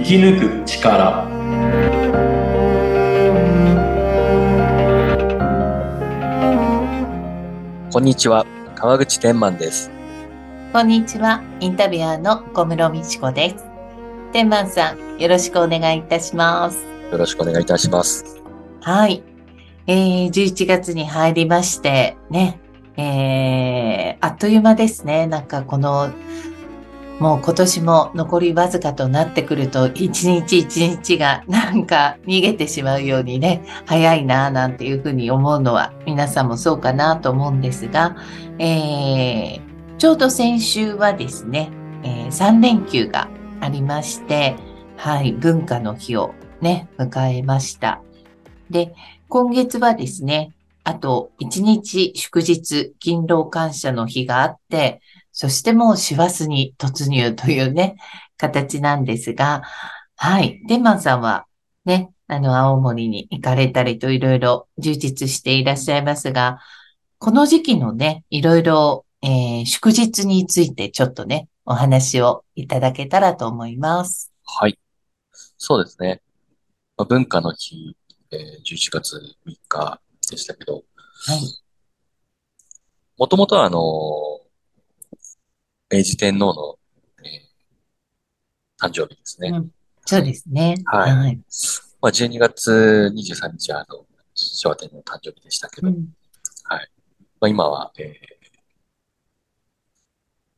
生き抜く力こんにちは、川口天満です。こんにちは。インタビュアーの小室美智子です。天満さん、よろしくお願いいたします。よろしくお願いいたします。はい。えー、11月に入りまして、ね、えー、あっという間ですね。なんかこの、もう今年も残りわずかとなってくると、一日一日がなんか逃げてしまうようにね、早いなぁなんていうふうに思うのは皆さんもそうかなと思うんですが、えー、ちょうど先週はですね、えー、3連休がありまして、はい、文化の日をね、迎えました。で、今月はですね、あと1日祝日、勤労感謝の日があって、そしてもう師走に突入というね、形なんですが、はい。デンマンさんはね、あの、青森に行かれたりといろいろ充実していらっしゃいますが、この時期のね、いろいろ、えー、祝日についてちょっとね、お話をいただけたらと思います。はい。そうですね。まあ、文化の日、えー、11月3日でしたけど、はい。もともとはあのー明治天皇の、えー誕生日ですね。うんそうですね。はいはい。まあ、12月23日はあの、昭和天皇の誕生日でしたけど、うんまあ、今は、え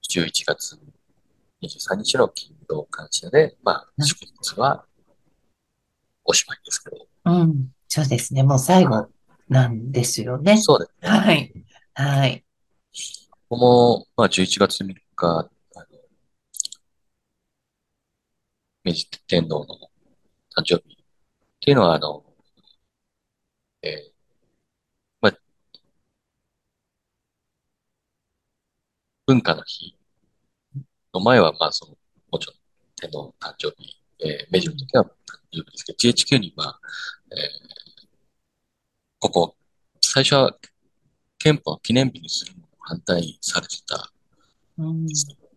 ー、11月23日の勤労感謝で、まあ、うん祝日はおしまいですけど、うん。そうですね。もう最後なんですよね。そうですね。はい。はい。ここも、まあ、11月3日、あの、明治天皇の誕生日っていうのは、あの、えーまあ、文化の日の前は、まあ、その、もちろん天皇の誕生日、えー明治の時は誕生日ですけど、GHQ に、まあ、えーここ、最初は憲法記念日にするのを反対されてたうん。んですけど、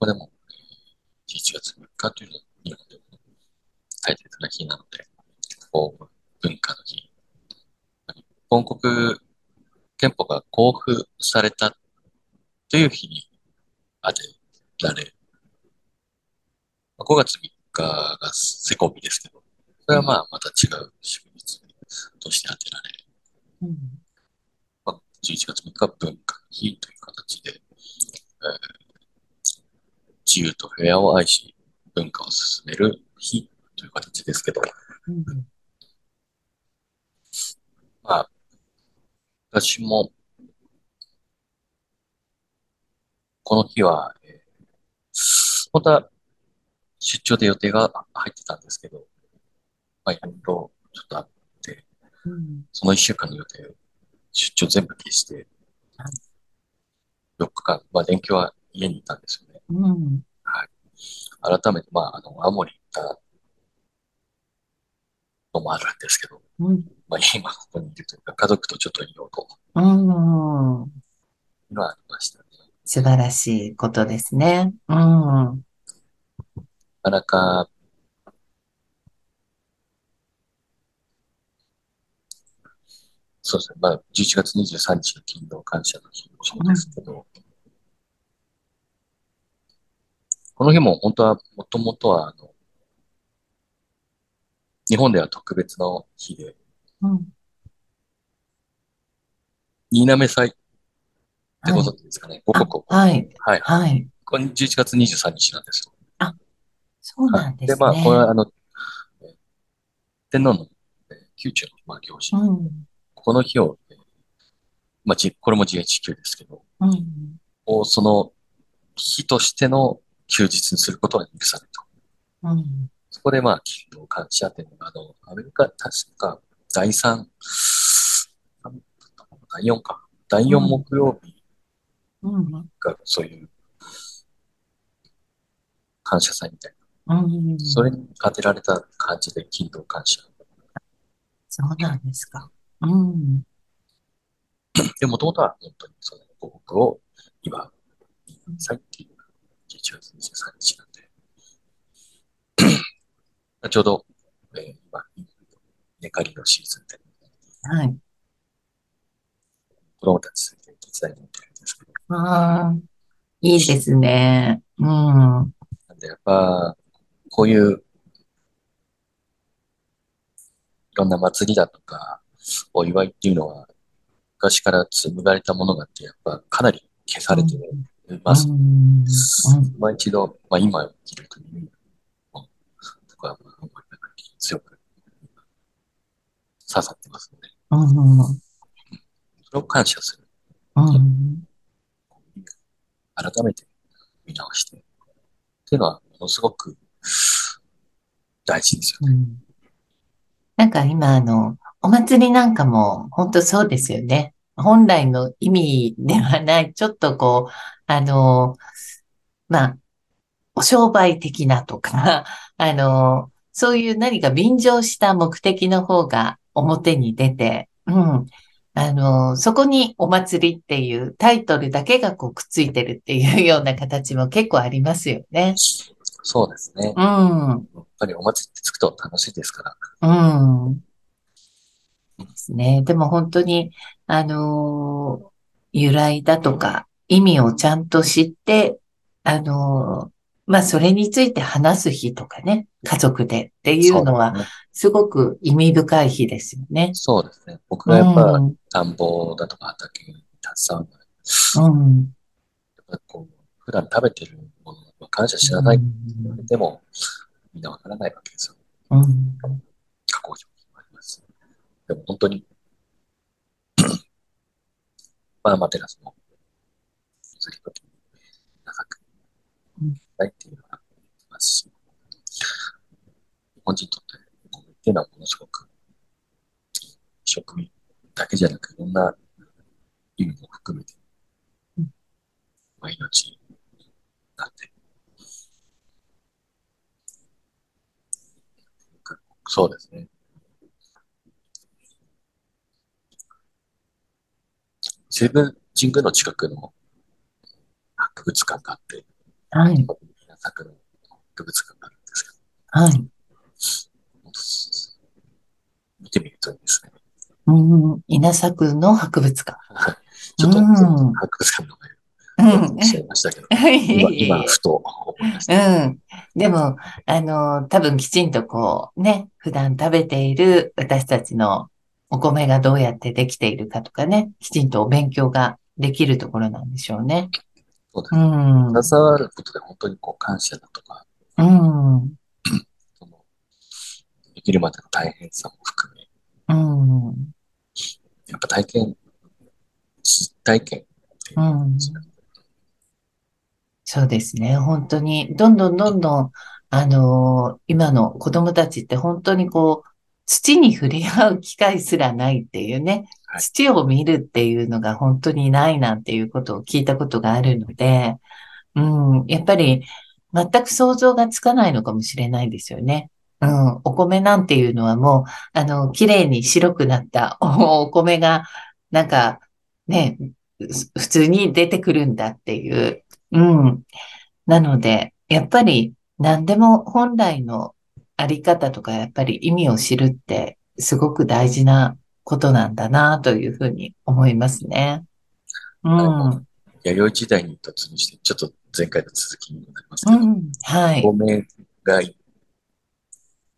まあでも、11月3日というのは日本でも大切な日なので、こう文化の日。日本国憲法が公布されたという日に当てられ、まあ5月3日がセコミですけど、それはまあまた違う祝日として当てられ、うん、11月3日は文化の日という形で、えー自由と平和を愛し、文化を進める日という形ですけど、うんまあ、私も、この日は、えー本当は出張で予定が入ってたんですけど、まあ、いろいろちょっとあって、うん。その一週間の予定を出張全部消してはい、4日間、まあ、連休は家にいたんですよね。うん改めて、まあ、あの、青森行ったのもあるんですけど、うんまあ、今ここにいるというか、家族とちょっといようとうんのはありましたね。素晴らしいことですね。うんなかなか、そうですね。まあ、11月23日の勤労感謝の日もそうですけど、この日も本当は、もともとは、あの、日本では特別の日で、うん新滑祭ってご存知ですかね。五あ穀を。はい。はい。はい。これ11月23日なんですよ。そうなんですで、まあ、ね。これは、あの、えー天皇のえー宮中の、まあ、行事。うんこの日を、えーまあ、じこれも GHQ ですけど、うんをその日としての休日にすることは許された。うんそこでまあ、勤労感謝っていうのが、あの、アメリカ、確か、第三、なんだったかな第四か。第四木曜日うんがそういう感謝祭みたいな。うんそれに当てられた感じで勤労感謝。そうなんですか。うんで、もともとは本当にその報告を祝う祭っていう11月23日なんで、ちょうど、えー今、稲刈りのシーズンで、はい。子供たちで手伝いに行ってるんですけど、ああ、いいですね。うん。なんでやっぱ、こういう、いろんな祭りだとか、お祝いっていうのは、昔から紡がれたものがあって、やっぱかなり消されています。うん。うんまあ一度、まあ今生きる国とか、まあ、思いが強く刺さってますので、それを感謝する。改めて見直して。っていうのは、ものすごく大事ですよね。うんなんか今あの、お祭りなんかも本当そうですよね。本来の意味ではない、ちょっとこう、あの、まあ、お商売的なとか、あの、そういう何か便乗した目的の方が表に出て、うん。あの、そこにお祭りっていうタイトルだけがこうくっついてるっていうような形も結構ありますよね。そうですね。うん。やっぱりお祭りってつくと楽しいですから。うん。ですね。でも本当に、あのー由来だとか意味をちゃんと知って、あのーまあ、それについて話す日とかね、家族でっていうのは、すごく意味深い日ですよね。そうですね。僕がやっぱうん。田んぼだとか畑に携わるうん。やっぱこう、普段食べてるものは感謝しなさいって言われても、みんなわからないわけですよ。うん。でも本当に、まあ、マテラスの譲り時に長くうんないっていうのはありますし、日本人にとってお米っていうのはものすごく食味だけじゃなくいろんな意味も含めて、まあ、命なんで。そうですね。セブン神宮の近くの博物館があって、はい。稲作の博物館があるんですけはい。ど、見てみるといいですね。うん。稲作の博物館。ちょっと、うん博物館の名うんしゃいましたけど、今、今、ふと思いました。うん。でも、あの、多分きちんとこう、ね、普段食べている私たちのお米がどうやってできているかとかね、きちんとお勉強ができるところなんでしょうね。そうですう。ん。携わることで本当にこう感謝だとか、うん。その、できるまでの大変さも含め、うん。やっぱ体験、実体験っていううんそうですね。本当に、どんどんどんどん、あの今の子供たちって本当にこう、土に触れ合う機会すらないっていうね、はい土を見るっていうのが本当にないなんていうことを聞いたことがあるので、うん、やっぱり全く想像がつかないのかもしれないですよね。うん、お米なんていうのはもう、あの、綺麗に白くなったお お米が、なんか、ね、す普通に出てくるんだっていう。うん。なので、やっぱり何でも本来のあり方とか、やっぱり意味を知るってすごく大事なことなんだなというふうに思いますね。うん。弥生時代に突入して、ちょっと前回の続きにもなりますけど、うん。はい。お米が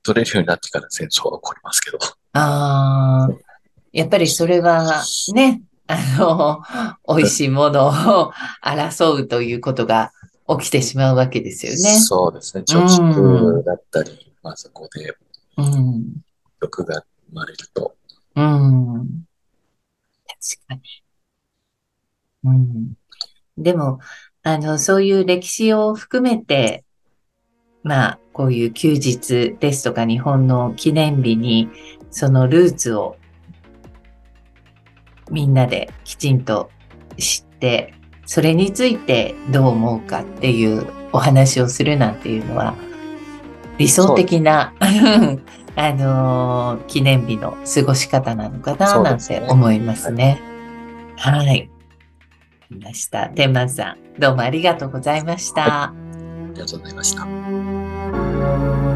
取れるようになってから戦争は起こりますけど、ああ、やっぱりそれはね、あの、美味しいものを争うということが起きてしまうわけですよね。そうですね、貯蓄だったり、まあそこでうん。欲が生まれると、うん。確かに。うん。でも、あの、そういう歴史を含めて、まあ、こういう休日ですとか日本の記念日に、そのルーツをみんなできちんと知って、それについてどう思うかっていうお話をするなんていうのは、理想的な、あのー記念日の過ごし方なのかな、なんて思いますね。はい。わかりました。天満さん、どうもありがとうございました。ありがとうございました。